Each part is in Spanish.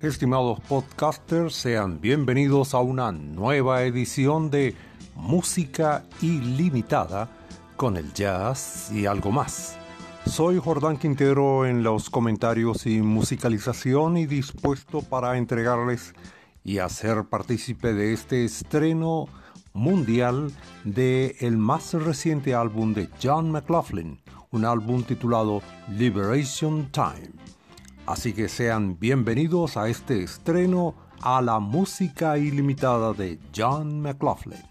Estimados podcasters, sean bienvenidos a una nueva edición de Música Ilimitada con el jazz y algo más. Soy Jordán Quintero en los comentarios y musicalización y dispuesto para entregarles y hacer partícipe de este estreno mundial de el más reciente álbum de John McLaughlin, un álbum titulado Liberation Time. Así que sean bienvenidos a este estreno a la música ilimitada de John McLaughlin.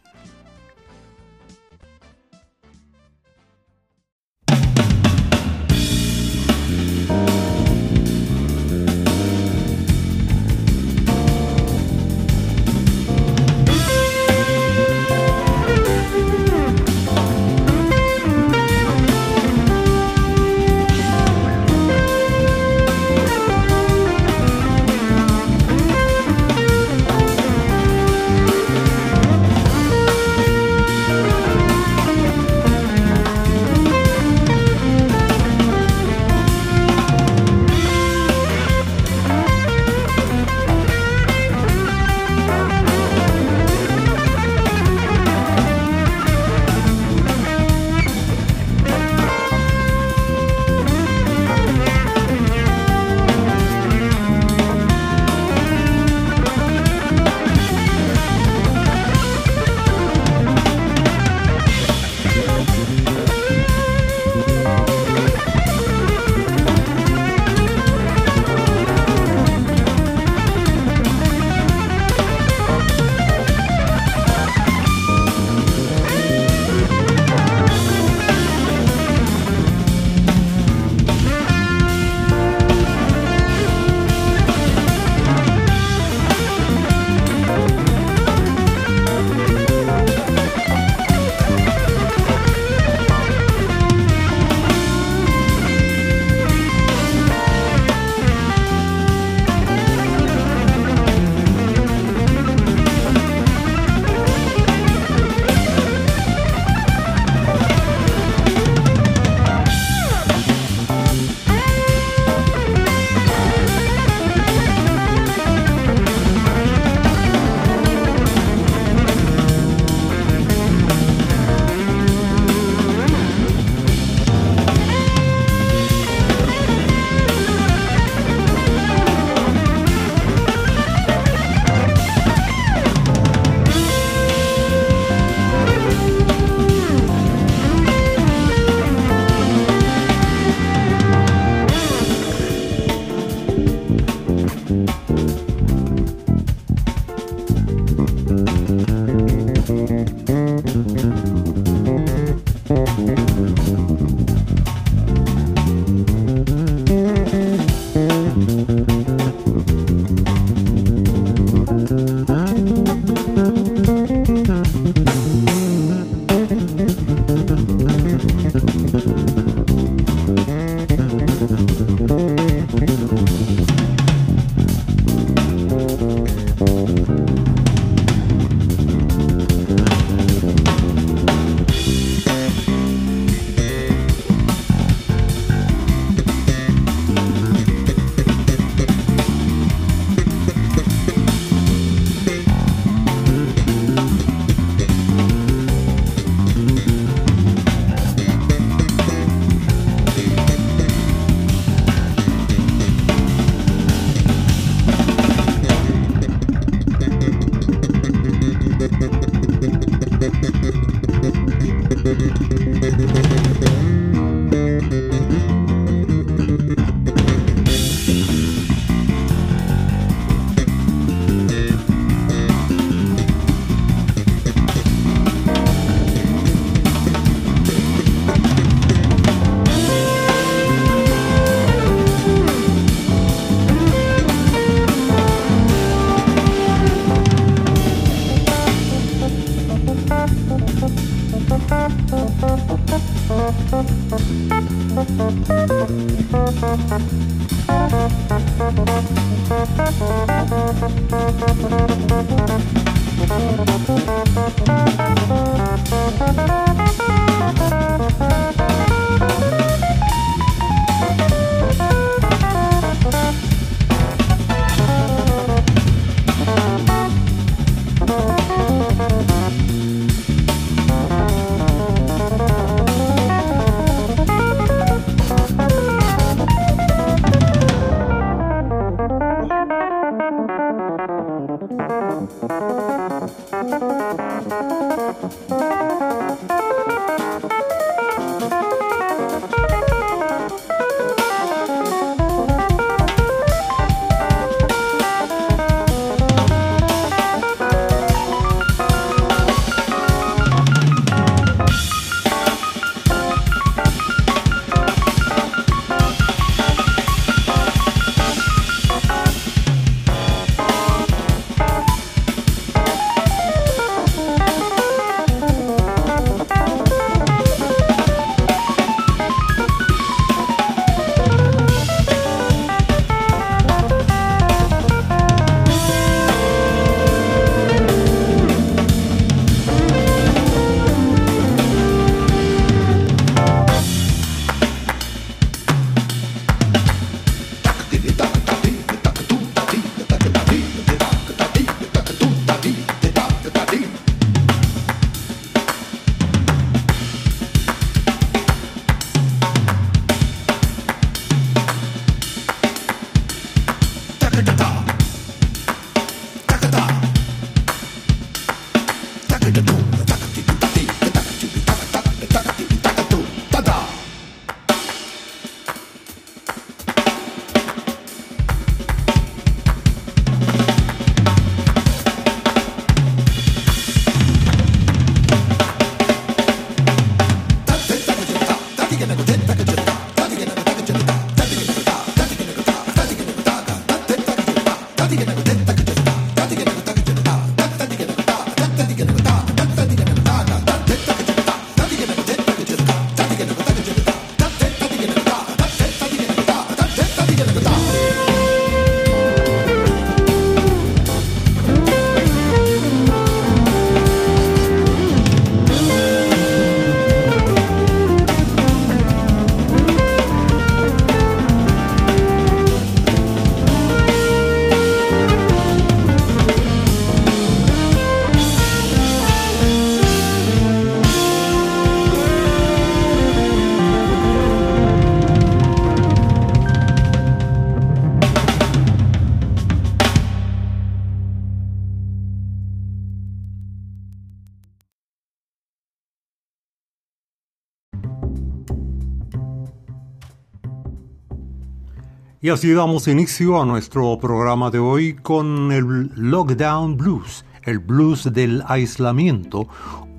Y así damos inicio a nuestro programa de hoy con el Lockdown Blues, el blues del aislamiento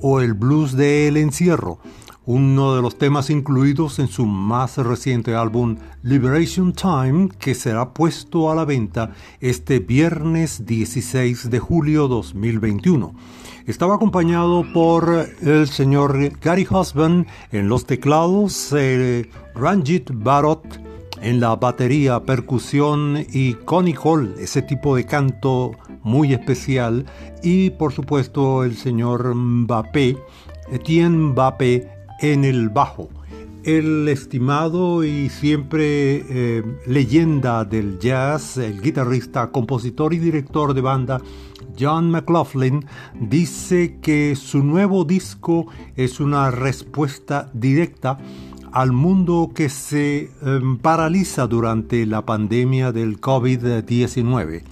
o el blues del encierro, uno de los temas incluidos en su más reciente álbum Liberation Time, que será puesto a la venta este viernes 16 de julio 2021. Estaba acompañado por el señor Gary Husband en los teclados, eh, Ranjit Barot en la batería, percusión y Connie Hall, ese tipo de canto muy especial, y por supuesto el señor Mbappé, Etienne Mbappé en el bajo. El estimado y siempre eh, leyenda del jazz, el guitarrista, compositor y director de banda John McLaughlin, dice que su nuevo disco es una respuesta directa al mundo que se em, paraliza durante la pandemia del COVID-19.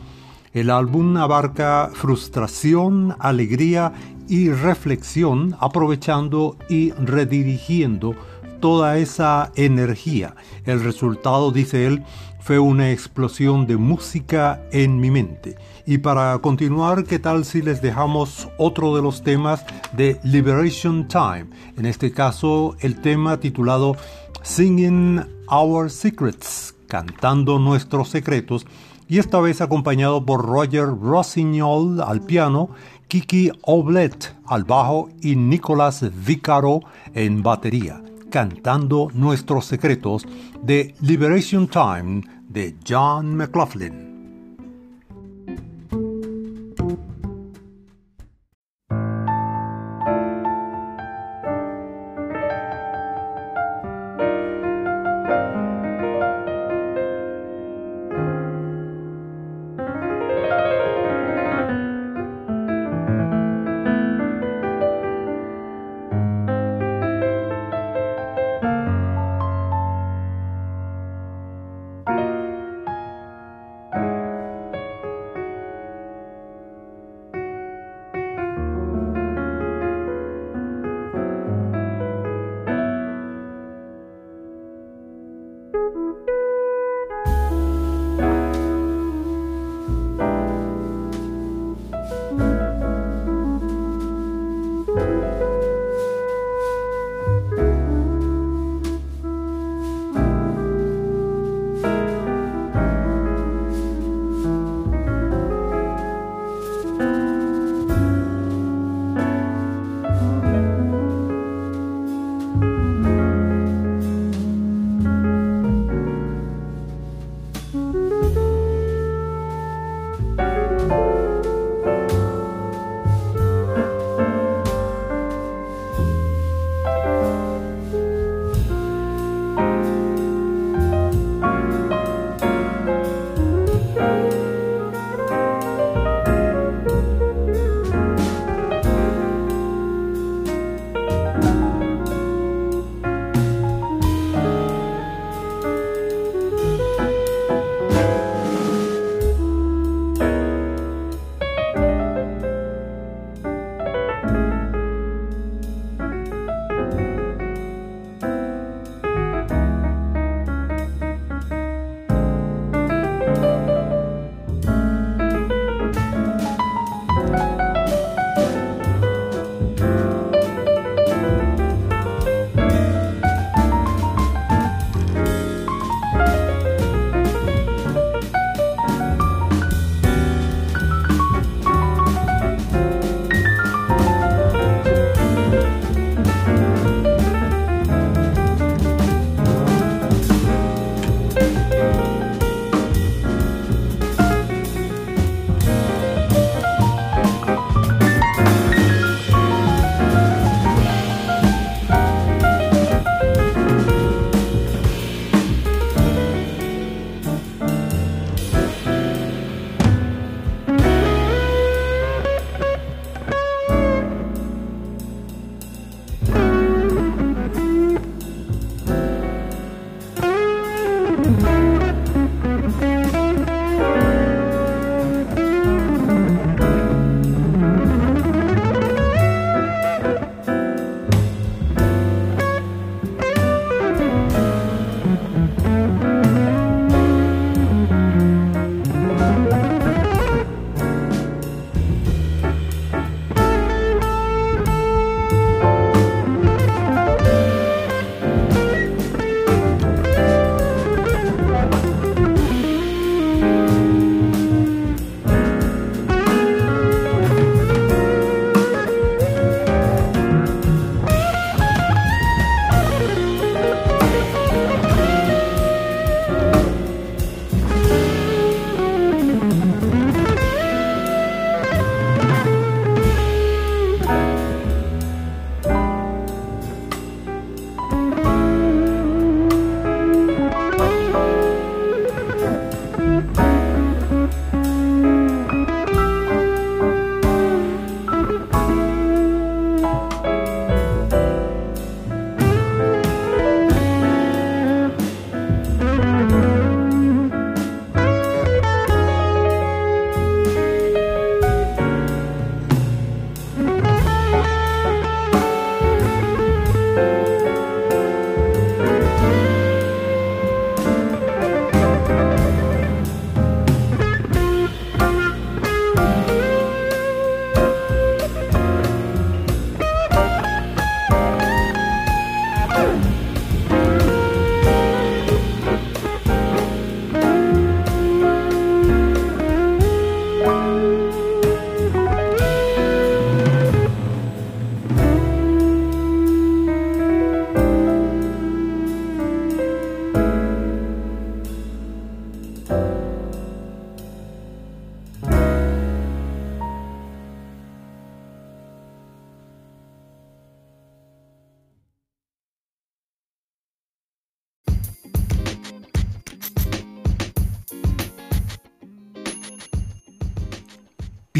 El álbum abarca frustración, alegría y reflexión, aprovechando y redirigiendo toda esa energía. El resultado, dice él, fue una explosión de música en mi mente. Y para continuar, ¿qué tal si les dejamos otro de los temas de Liberation Time? En este caso, el tema titulado Singing Our Secrets, cantando nuestros secretos, y esta vez acompañado por Roger Rossignol al piano, Kiki Oblet al bajo y Nicolas Vicaro en batería. Cantando nuestros secretos de Liberation Time de John McLaughlin.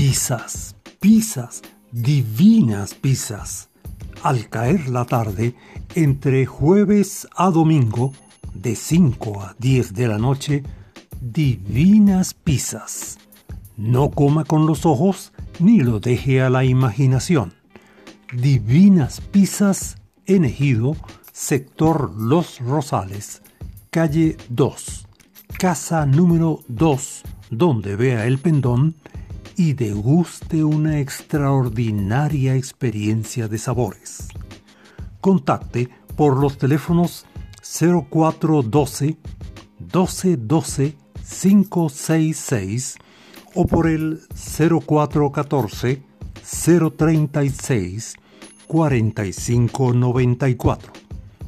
Pizzas, pizzas, divinas pizzas. Al caer la tarde, entre jueves a domingo, de 5 a 10 de la noche, divinas pizzas. No coma con los ojos ni lo deje a la imaginación. Divinas pizzas en Ejido, sector Los Rosales, calle 2, casa número 2, donde vea el pendón y deguste una extraordinaria experiencia de sabores. Contacte por los teléfonos 0412 1212 566 o por el 0414 036 4594.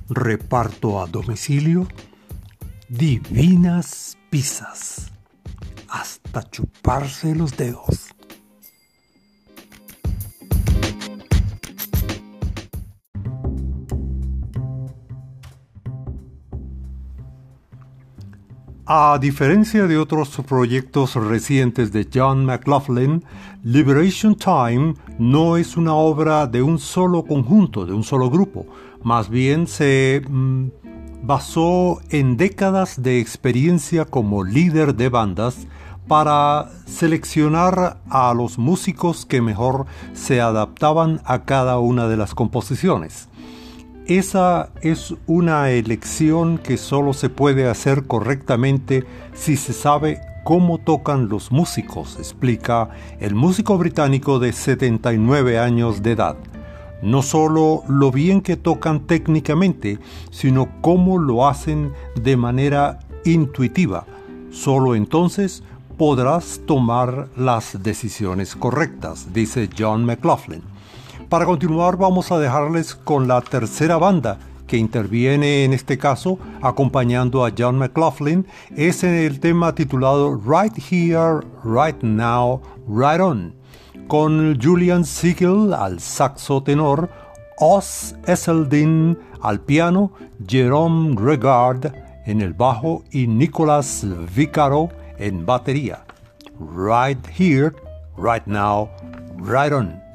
Reparto a domicilio Divinas Pizzas hasta chuparse los dedos. A diferencia de otros proyectos recientes de John McLaughlin, Liberation Time no es una obra de un solo conjunto, de un solo grupo. Más bien se mm, basó en décadas de experiencia como líder de bandas para seleccionar a los músicos que mejor se adaptaban a cada una de las composiciones. Esa es una elección que solo se puede hacer correctamente si se sabe cómo tocan los músicos, explica el músico británico de 79 años de edad. No solo lo bien que tocan técnicamente, sino cómo lo hacen de manera intuitiva. Solo entonces podrás tomar las decisiones correctas, dice John McLaughlin. Para continuar vamos a dejarles con la tercera banda que interviene en este caso acompañando a John McLaughlin es el tema titulado Right Here, Right Now, Right On con Julian Siegel al saxo tenor, Oz Esseldin al piano, Jerome Regard en el bajo y Nicolas Vicaro en batería. Right here, right now, right on.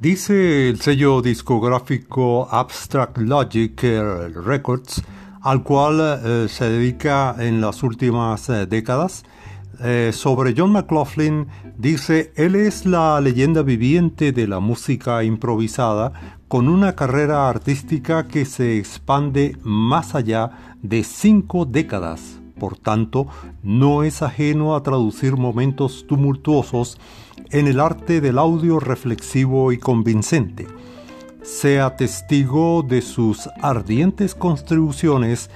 Dice el sello discográfico Abstract Logic eh, Records, al cual eh, se dedica en las últimas eh, décadas, sobre John McLaughlin dice, él es la leyenda viviente de la música improvisada con una carrera artística que se expande más allá de cinco décadas. Por tanto, no es ajeno a traducir momentos tumultuosos en el arte del audio reflexivo y convincente. Sea testigo de sus ardientes contribuciones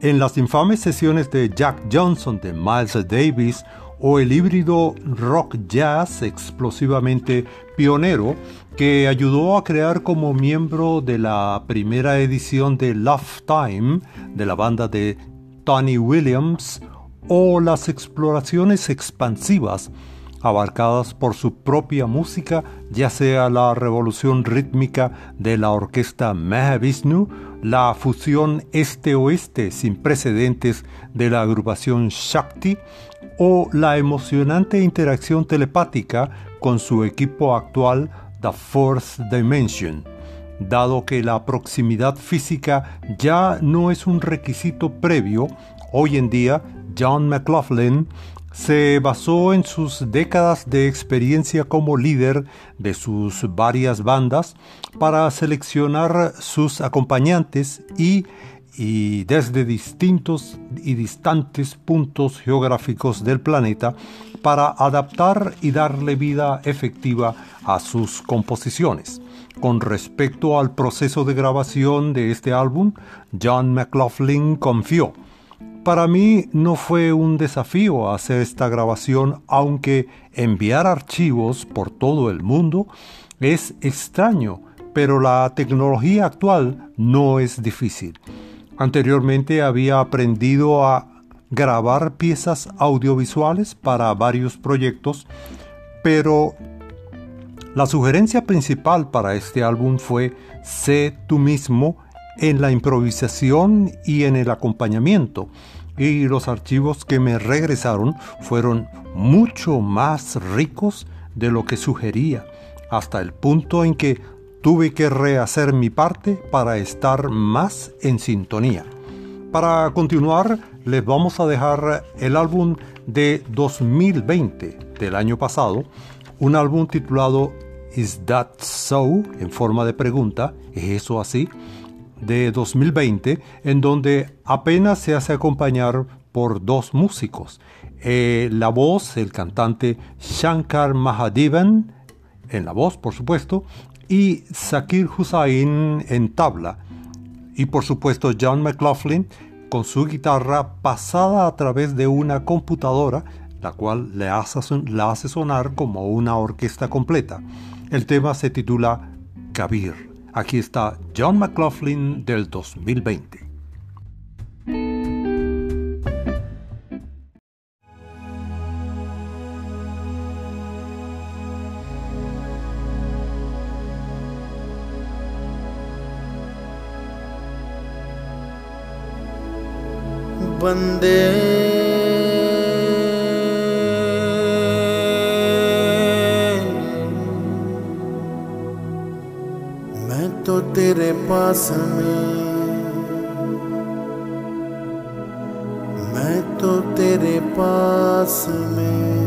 en las infames sesiones de Jack Johnson, de Miles Davis o el híbrido rock jazz explosivamente pionero que ayudó a crear como miembro de la primera edición de Love Time de la banda de Tony Williams o las exploraciones expansivas abarcadas por su propia música, ya sea la revolución rítmica de la orquesta Mahavishnu, la fusión este-oeste sin precedentes de la agrupación Shakti o la emocionante interacción telepática con su equipo actual The Fourth Dimension. Dado que la proximidad física ya no es un requisito previo, hoy en día John McLaughlin se basó en sus décadas de experiencia como líder de sus varias bandas para seleccionar sus acompañantes y, desde distintos y distantes puntos geográficos del planeta para adaptar y darle vida efectiva a sus composiciones. Con respecto al proceso de grabación de este álbum, John McLaughlin confió para mí no fue un desafío hacer esta grabación, aunque enviar archivos por todo el mundo es extraño, pero la tecnología actual no es difícil. Anteriormente había aprendido a grabar piezas audiovisuales para varios proyectos, pero la sugerencia principal para este álbum fue sé tú mismo en la improvisación y en el acompañamiento, y los archivos que me regresaron fueron mucho más ricos de lo que sugería, hasta el punto en que tuve que rehacer mi parte para estar más en sintonía. Para continuar, les vamos a dejar el álbum de 2020 del año pasado, un álbum titulado Is That So? en forma de pregunta, ¿es eso así? de 2020, en donde apenas se hace acompañar por dos músicos. Eh, la voz, el cantante Shankar Mahadevan, en la voz, por supuesto, y Zakir Hussain en tabla. Y por supuesto John McLaughlin con su guitarra pasada a través de una computadora, la cual le la hace sonar como una orquesta completa. El tema se titula Kabir. Aquí está John McLaughlin del 2020. पास में। मैं तो तेरे पास में।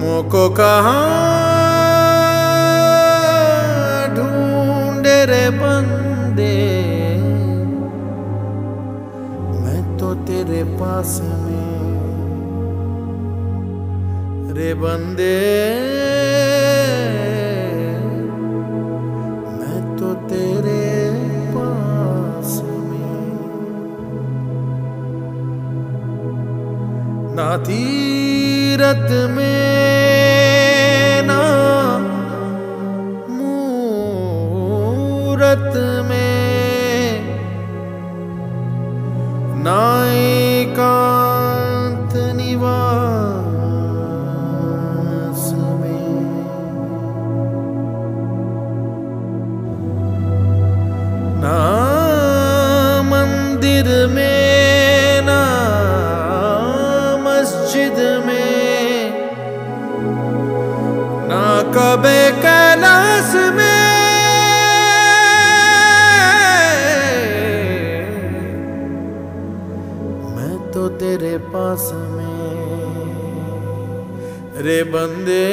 मोको कहा ढूंढे रे बंदे। मैं तो तेरे पास में। रे बंदे। तीरत में ना मूरत में। ना पास में। रे बंदे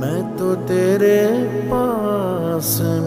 मैं तो तेरे पास में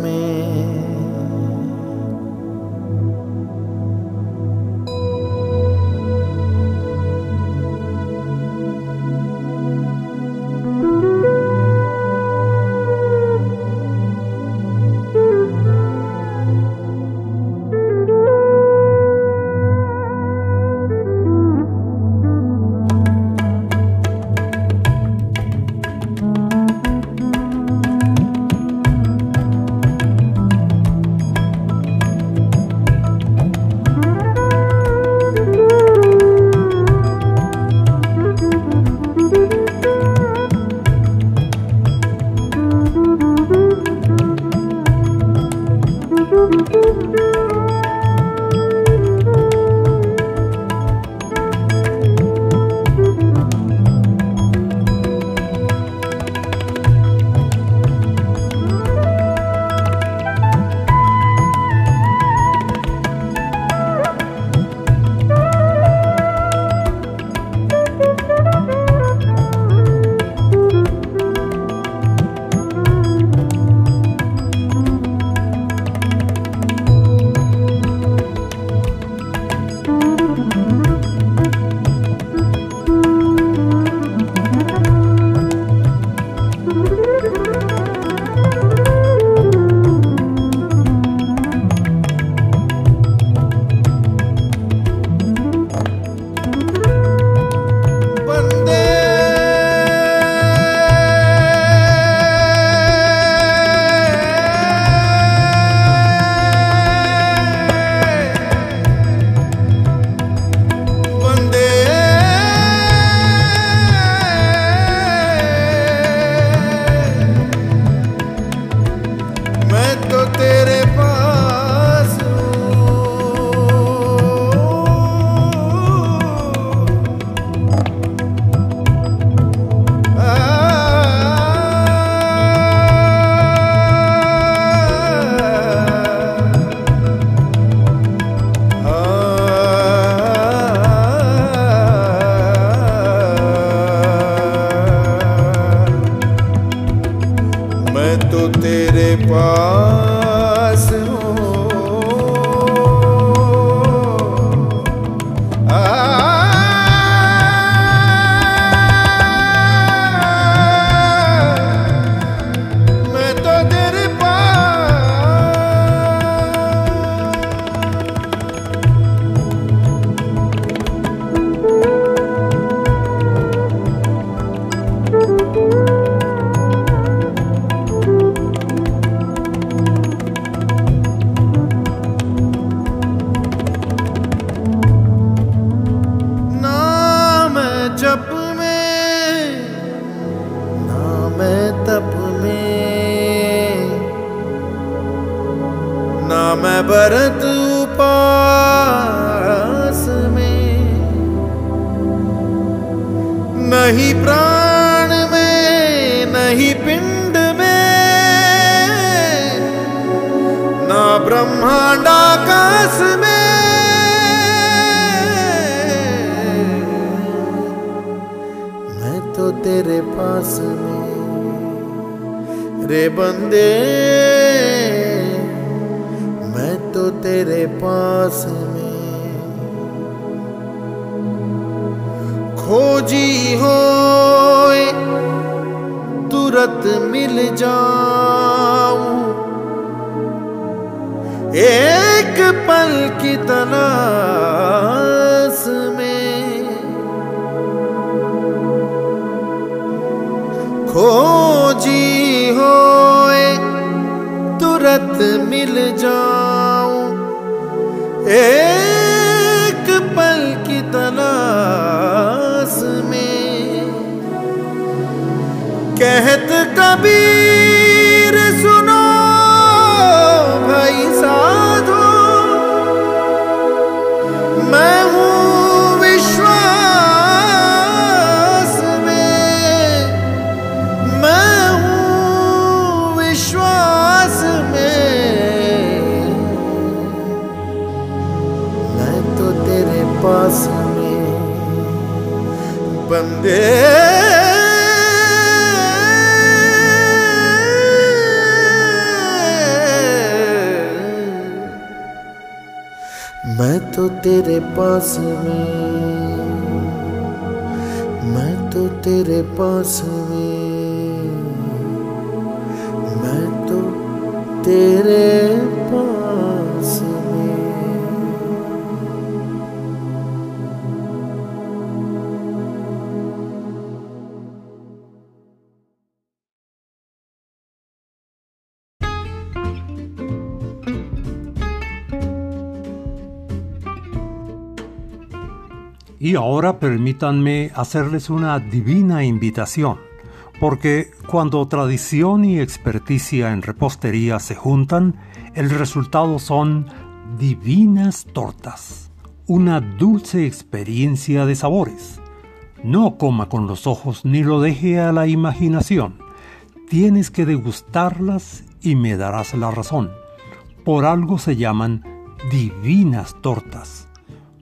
बंदे। मैं तो तेरे पास में मैं तो तेरे पास में मैं तो तेरे ahora permítanme hacerles una divina invitación, porque cuando tradición y experticia en repostería se juntan, el resultado son divinas tortas, una dulce experiencia de sabores. No coma con los ojos ni lo deje a la imaginación. Tienes que degustarlas y me darás la razón. Por algo se llaman divinas tortas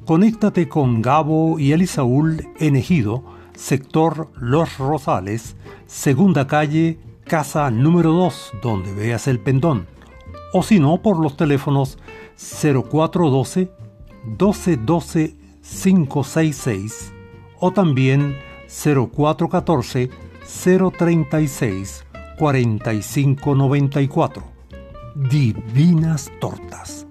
conéctate con Gabo y Elisaúl en Ejido, sector Los Rosales, segunda calle, casa número 2, donde veas el pendón. O si no, por los teléfonos 0412 1212 566 o también 0414 036 4594. Divinas Tortas.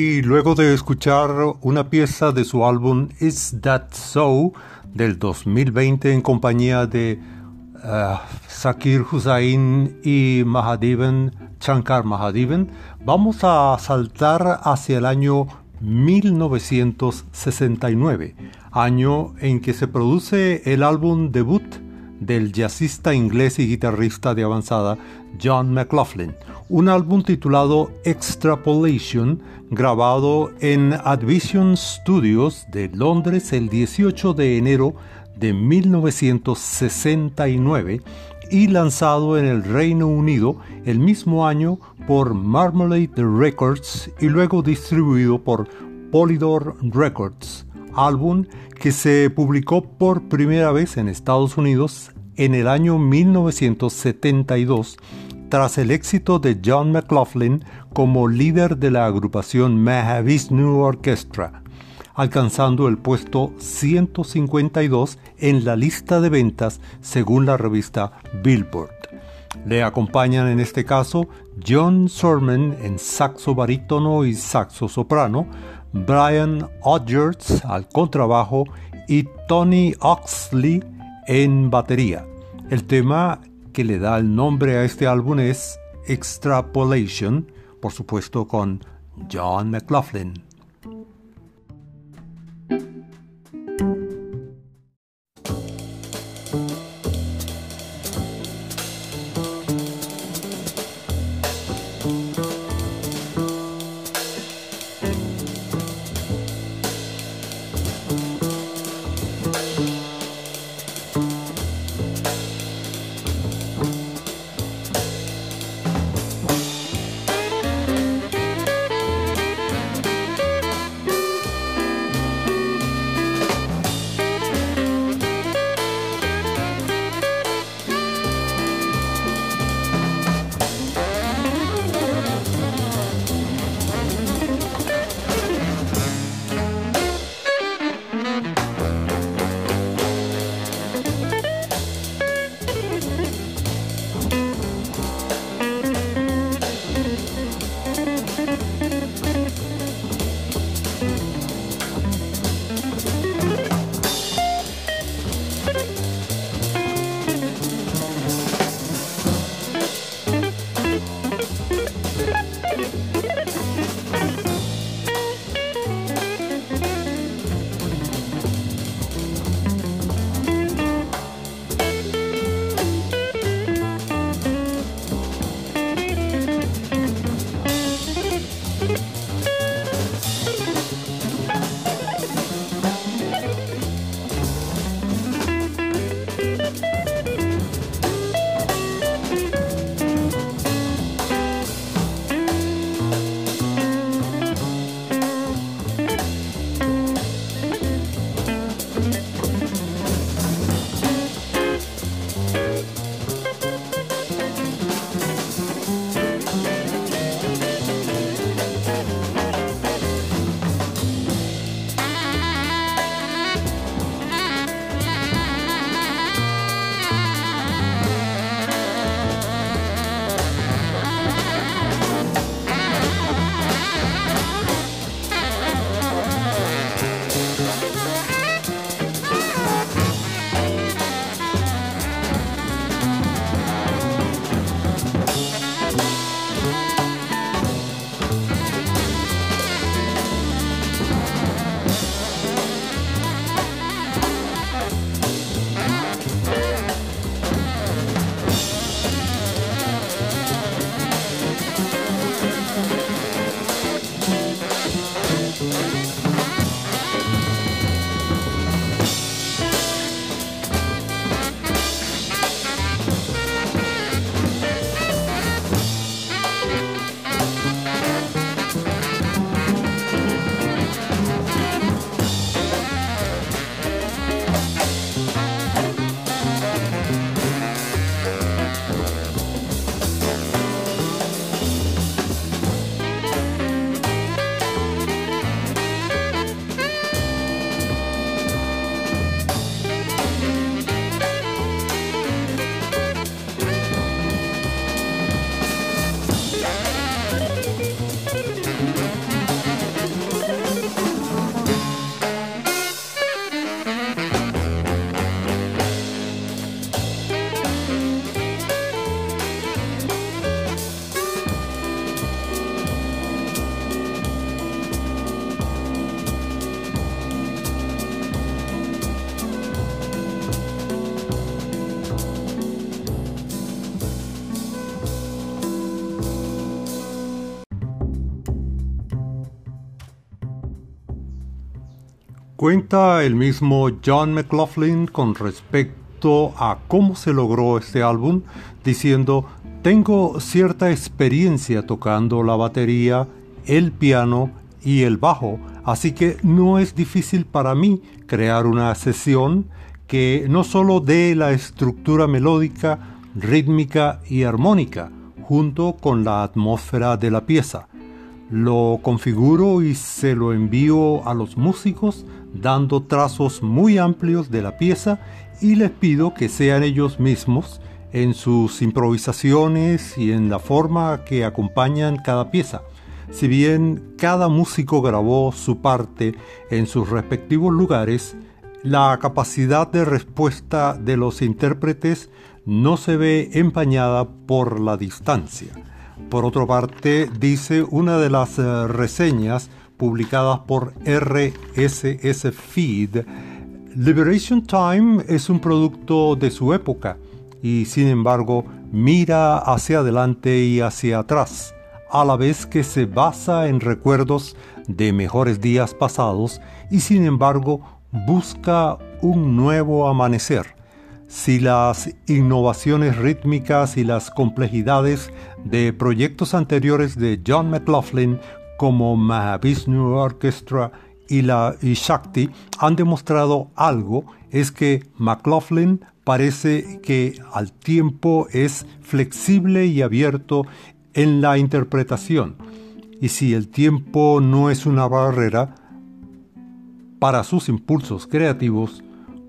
Y luego de escuchar una pieza de su álbum Is That So del 2020 en compañía de uh, Zakir Hussain y Mahadevan, Shankar Mahadevan, vamos a saltar hacia el año 1969, año en que se produce el álbum debut del jazzista inglés y guitarrista de avanzada John McLaughlin, un álbum titulado Extrapolation, grabado en Advision Studios de Londres el 18 de enero de 1969 y lanzado en el Reino Unido el mismo año por Marmalade Records y luego distribuido por Polydor Records, álbum que se publicó por primera vez en Estados Unidos en el año 1972 tras el éxito de John McLaughlin como líder de la agrupación Mahavishnu Orchestra, alcanzando el puesto 152 en la lista de ventas según la revista Billboard. Le acompañan en este caso John Sorman en saxo barítono y saxo soprano, Brian Odgers al contrabajo y Tony Oxley en batería. El tema que le da el nombre a este álbum es Extrapolation, por supuesto con John McLaughlin. Cuenta el mismo John McLaughlin con respecto a cómo se logró este álbum, diciendo, tengo cierta experiencia tocando la batería, el piano y el bajo, así que no es difícil para mí crear una sesión que no solo dé la estructura melódica, rítmica y armónica, junto con la atmósfera de la pieza. Lo configuro y se lo envío a los músicos dando trazos muy amplios de la pieza y les pido que sean ellos mismos en sus improvisaciones y en la forma que acompañan cada pieza. Si bien cada músico grabó su parte en sus respectivos lugares, la capacidad de respuesta de los intérpretes no se ve empañada por la distancia. Por otra parte, dice una de las eh, reseñas publicadas por RSS Feed, Liberation Time es un producto de su época y sin embargo mira hacia adelante y hacia atrás, a la vez que se basa en recuerdos de mejores días pasados y sin embargo busca un nuevo amanecer. Si las innovaciones rítmicas y las complejidades de proyectos anteriores de John McLaughlin como Mahavishnu Orchestra y la Shakti han demostrado algo, es que McLaughlin parece que al tiempo es flexible y abierto en la interpretación. Y si el tiempo no es una barrera para sus impulsos creativos,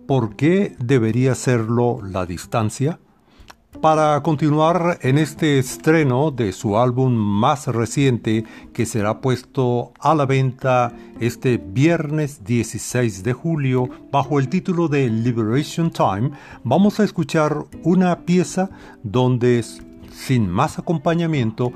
¿por qué debería serlo la distancia? Para continuar en este estreno de su álbum más reciente que será puesto a la venta este viernes 16 de julio bajo el título de Liberation Time, vamos a escuchar una pieza donde, sin más acompañamiento,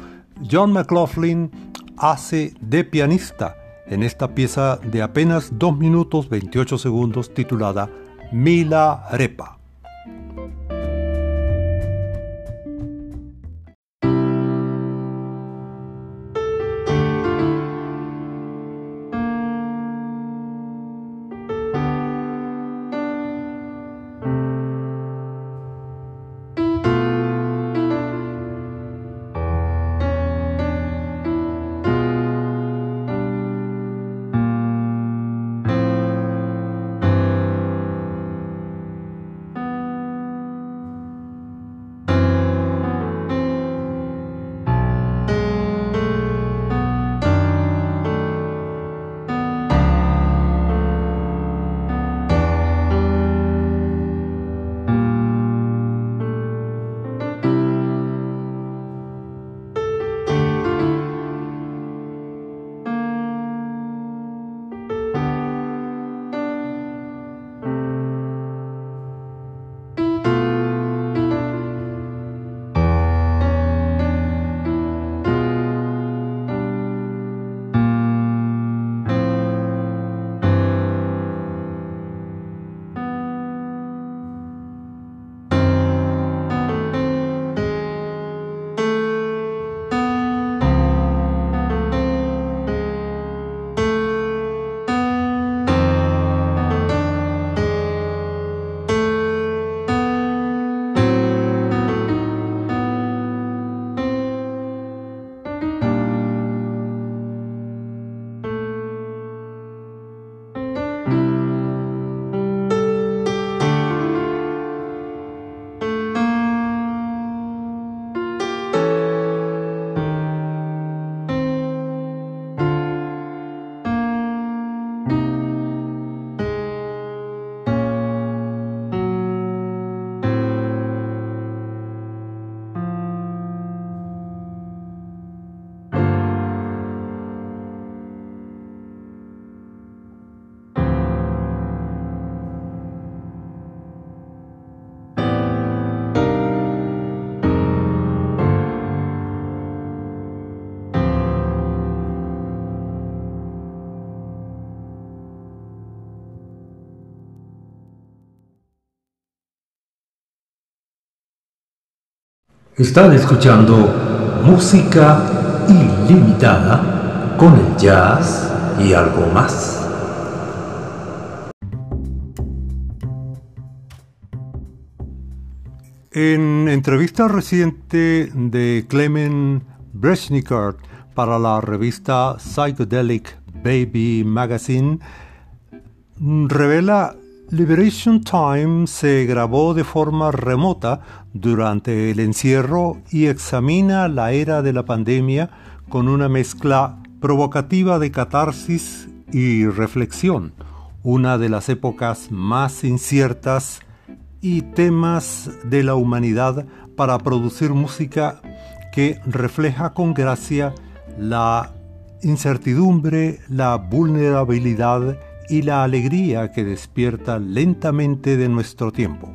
John McLaughlin hace de pianista en esta pieza de apenas 2 minutos 28 segundos titulada Mila Repa. Están escuchando música ilimitada con el jazz y algo más. En entrevista reciente de Clement Breznikar para la revista Psychedelic Baby Magazine, revela Liberation Time se grabó de forma remota durante el encierro y examina la era de la pandemia con una mezcla provocativa de catarsis y reflexión, una de las épocas más inciertas y temas de la humanidad para producir música que refleja con gracia la incertidumbre, la vulnerabilidad y la alegría que despierta lentamente de nuestro tiempo.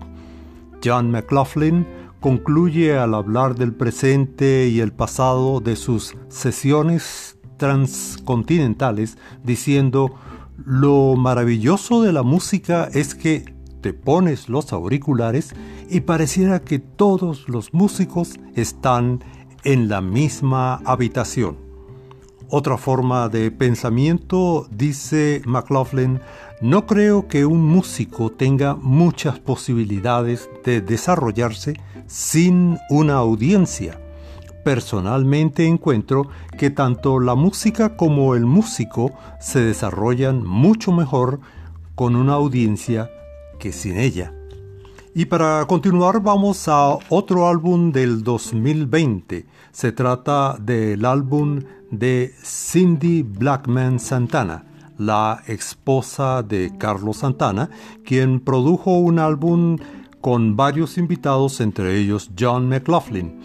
John McLaughlin concluye al hablar del presente y el pasado de sus sesiones transcontinentales diciendo, lo maravilloso de la música es que te pones los auriculares y pareciera que todos los músicos están en la misma habitación. Otra forma de pensamiento, dice McLaughlin, no creo que un músico tenga muchas posibilidades de desarrollarse sin una audiencia. Personalmente encuentro que tanto la música como el músico se desarrollan mucho mejor con una audiencia que sin ella. Y para continuar vamos a otro álbum del 2020. Se trata del álbum de Cindy Blackman Santana, la esposa de Carlos Santana, quien produjo un álbum con varios invitados, entre ellos John McLaughlin.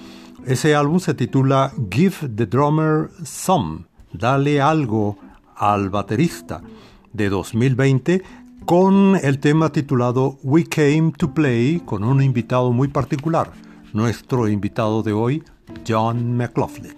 Ese álbum se titula Give the Drummer Some, Dale algo al baterista, de 2020 con el tema titulado We Came to Play con un invitado muy particular, nuestro invitado de hoy, John McLaughlin.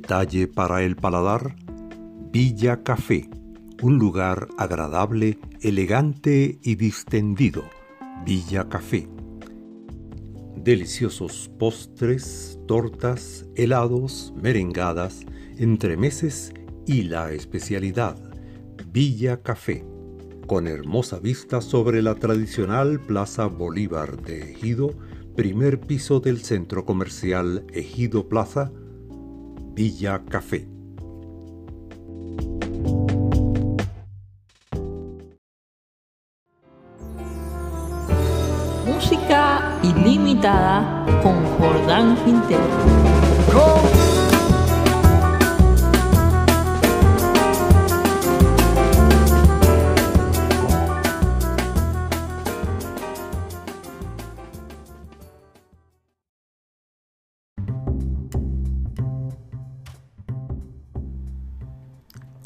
Detalle para el paladar. Villa Café. Un lugar agradable, elegante y distendido. Villa Café. Deliciosos postres, tortas, helados, merengadas, entremeses y la especialidad. Villa Café. Con hermosa vista sobre la tradicional Plaza Bolívar de Ejido, primer piso del centro comercial Ejido Plaza, Villa Café.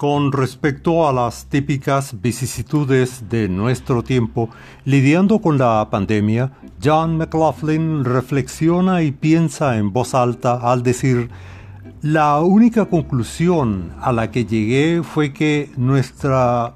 Con respecto a las típicas vicisitudes de nuestro tiempo, lidiando con la pandemia, John McLaughlin reflexiona y piensa en voz alta al decir, la única conclusión a la que llegué fue que nuestra,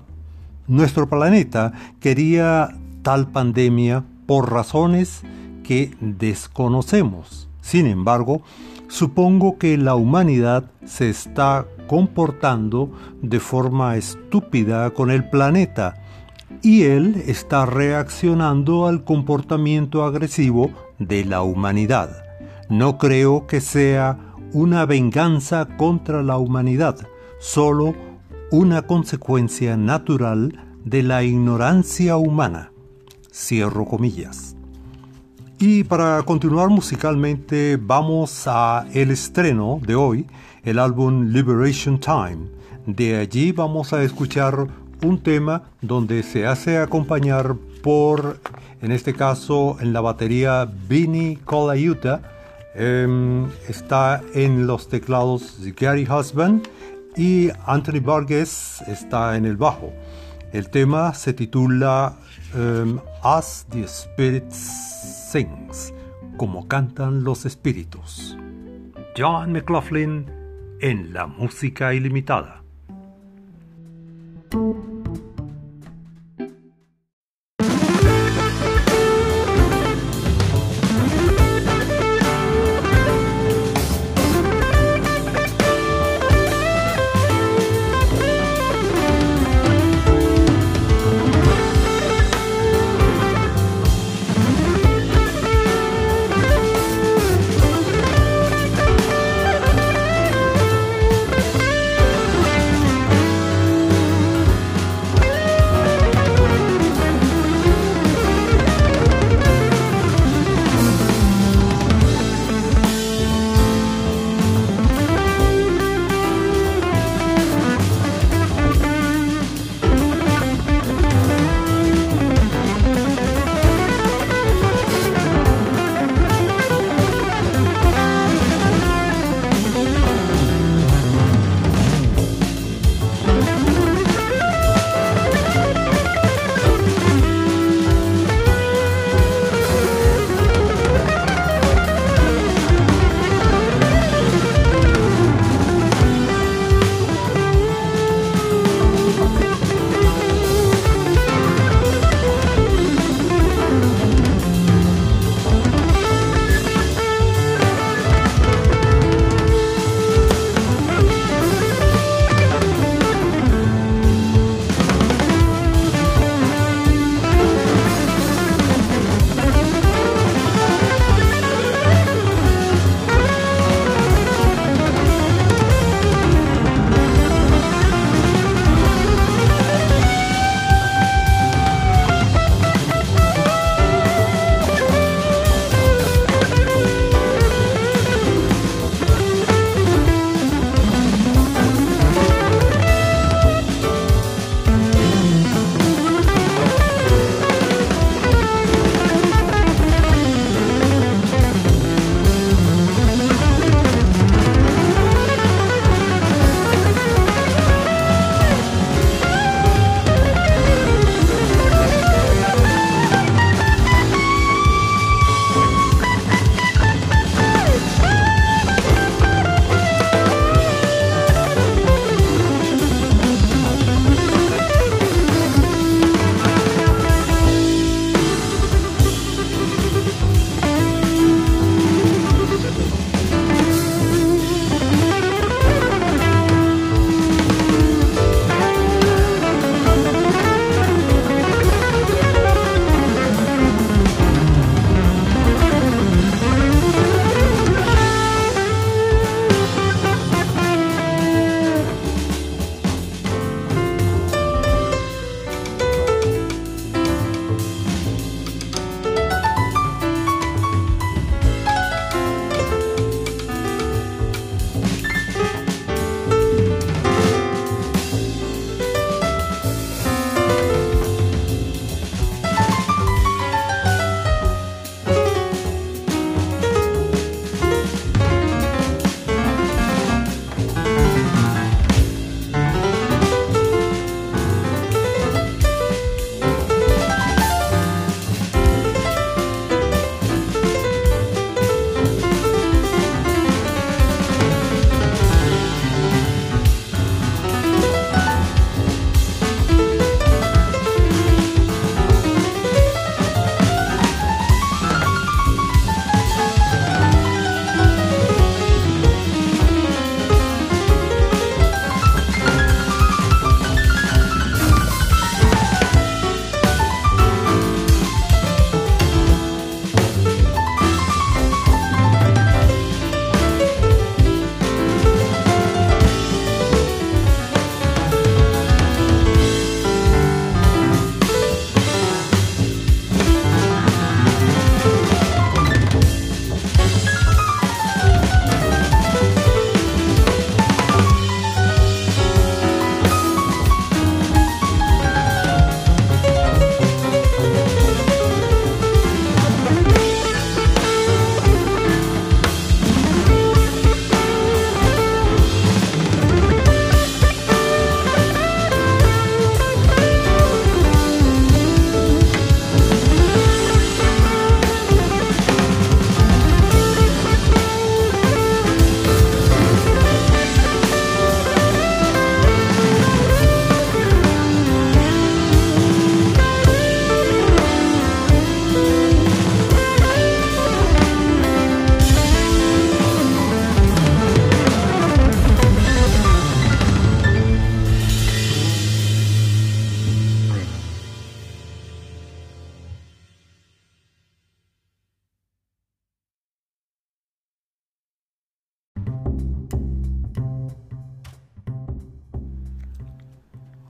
nuestro planeta quería tal pandemia por razones que desconocemos. Sin embargo, supongo que la humanidad se está comportando de forma estúpida con el planeta y él está reaccionando al comportamiento agresivo de la humanidad. No creo que sea una venganza contra la humanidad, solo una consecuencia natural de la ignorancia humana. Cierro comillas. Y para continuar musicalmente vamos a el estreno de hoy el álbum Liberation Time. De allí vamos a escuchar un tema donde se hace acompañar por, en este caso, en la batería Vinny Colaiuta. Em, está en los teclados Gary Husband y Anthony Vargas está en el bajo. El tema se titula em, As the Spirit Sings, como cantan los espíritus. John McLaughlin en la música ilimitada.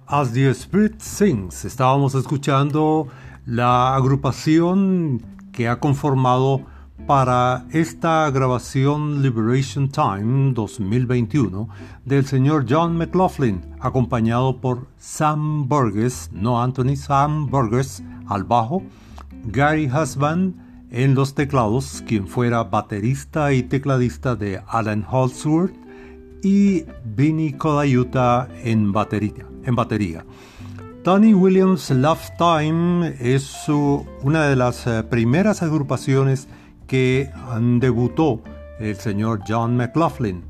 As the Spirit Sings. Estábamos escuchando la agrupación que ha conformado para esta grabación Liberation Time 2021 del señor John McLaughlin, acompañado por Sam Burgess, no Anthony, Sam Burgess al bajo, Gary Husband en los teclados, quien fuera baterista y tecladista de Alan Holdsworth, y Vinny Colaiuta en batería en batería. Tony Williams Love Time es una de las eh, primeras agrupaciones que debutó el señor John McLaughlin.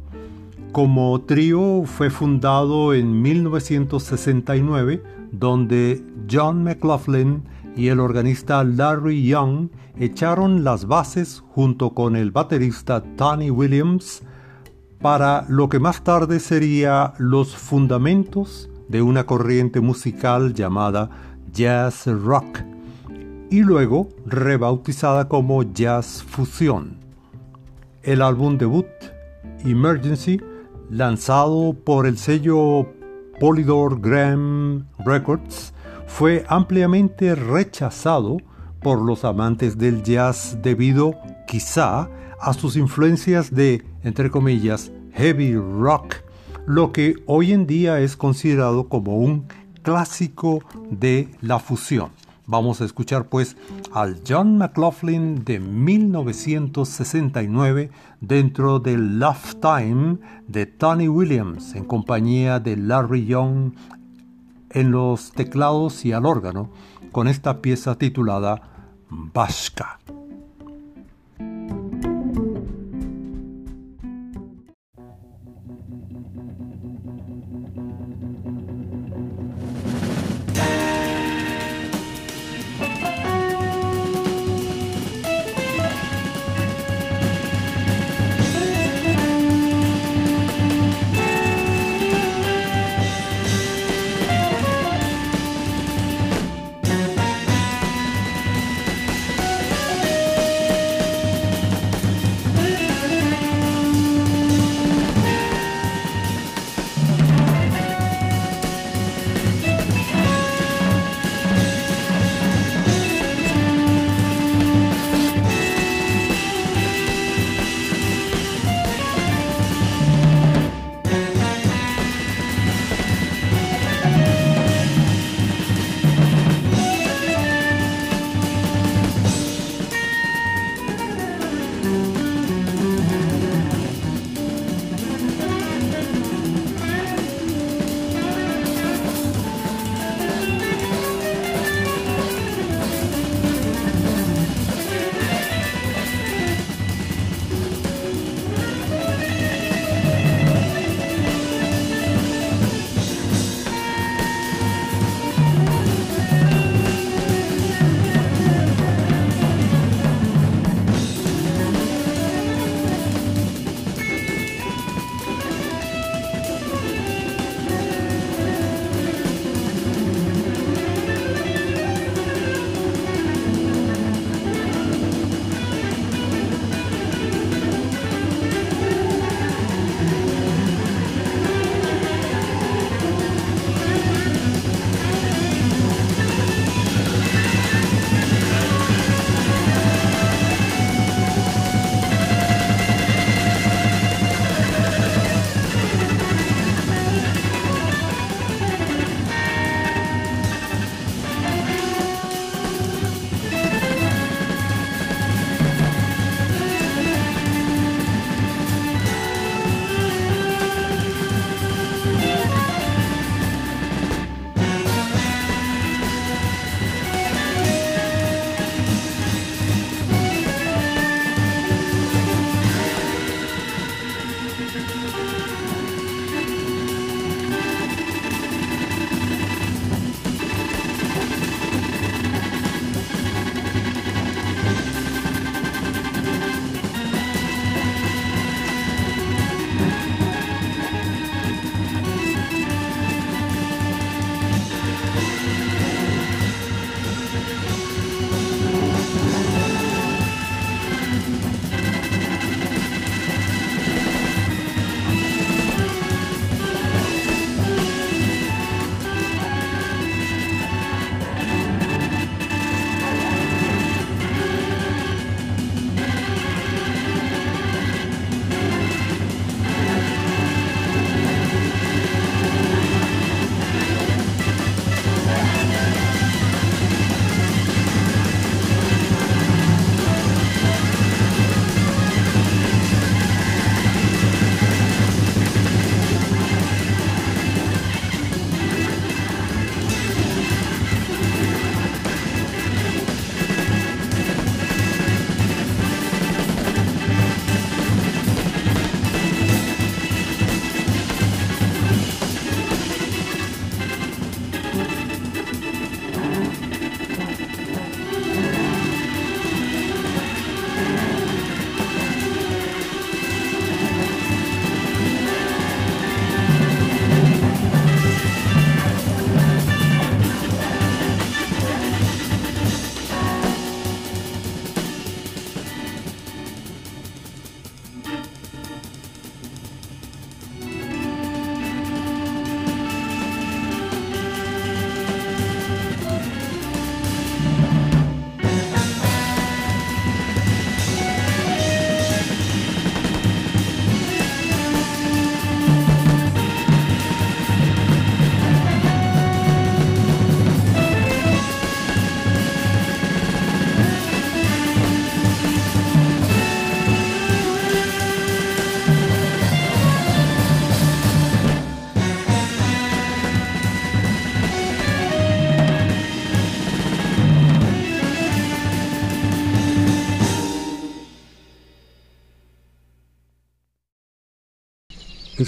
Como trío fue fundado en 1969, donde John McLaughlin y el organista Larry Young echaron las bases junto con el baterista Tony Williams para lo que más tarde sería los fundamentos de una corriente musical llamada jazz rock y luego rebautizada como jazz fusión. El álbum debut, Emergency, lanzado por el sello Polydor Graham Records, fue ampliamente rechazado por los amantes del jazz debido, quizá, a sus influencias de, entre comillas, heavy rock lo que hoy en día es considerado como un clásico de la fusión. Vamos a escuchar pues al John McLaughlin de 1969 dentro del Love Time de Tony Williams en compañía de Larry Young en los teclados y al órgano con esta pieza titulada Bashka.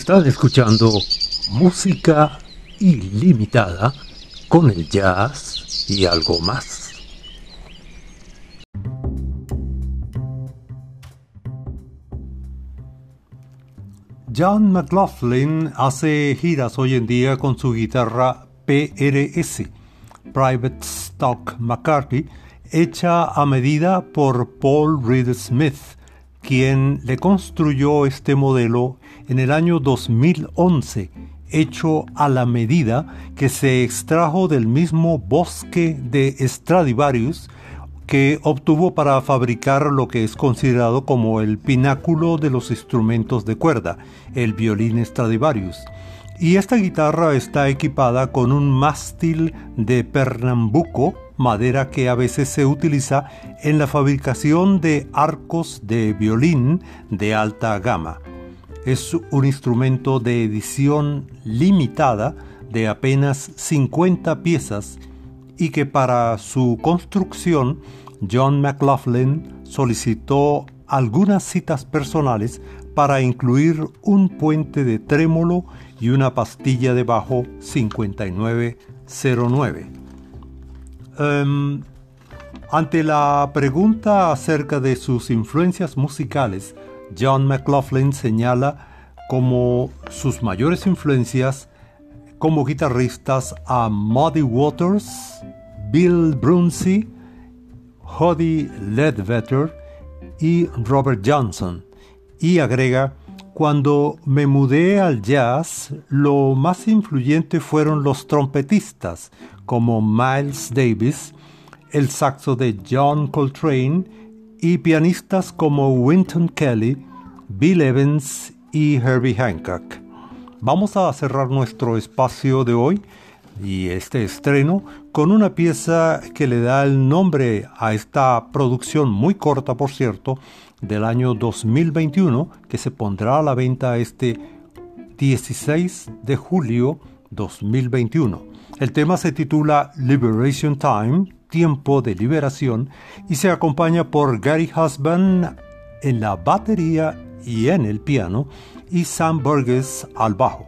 Estás escuchando música ilimitada con el jazz y algo más. John McLaughlin hace giras hoy en día con su guitarra PRS, Private Stock McCarthy, hecha a medida por Paul Reed Smith, quien le construyó este modelo en el año 2011, hecho a la medida que se extrajo del mismo bosque de Stradivarius que obtuvo para fabricar lo que es considerado como el pináculo de los instrumentos de cuerda, el violín Stradivarius. Y esta guitarra está equipada con un mástil de pernambuco, madera que a veces se utiliza en la fabricación de arcos de violín de alta gama. Es un instrumento de edición limitada de apenas 50 piezas y que para su construcción John McLaughlin solicitó algunas citas personales para incluir un puente de trémolo y una pastilla de bajo 5909. Em, ante la pregunta acerca de sus influencias musicales, John McLaughlin señala como sus mayores influencias como guitarristas a Muddy Waters, Bill Brunsey, Hoddy Ledbetter y Robert Johnson. Y agrega, cuando me mudé al jazz, lo más influyente fueron los trompetistas como Miles Davis, el saxo de John Coltrane y pianistas como Winton Kelly, Bill Evans y Herbie Hancock. Vamos a cerrar nuestro espacio de hoy y este estreno con una pieza que le da el nombre a esta producción muy corta, por cierto, del año 2021 que se pondrá a la venta este 16 de julio 2021. El tema se titula Liberation Time, Tiempo de Liberación, y se acompaña por Gary Husband en la batería y en el piano, y Sam Burgess al bajo.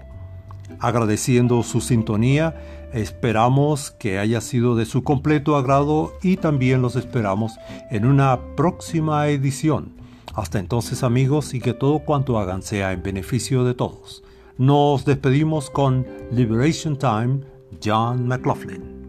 Agradeciendo su sintonía, esperamos que haya sido de su completo agrado y también los esperamos en una próxima edición. Hasta entonces amigos y que todo cuanto hagan sea en beneficio de todos. Nos despedimos con Liberation Time, John McLaughlin.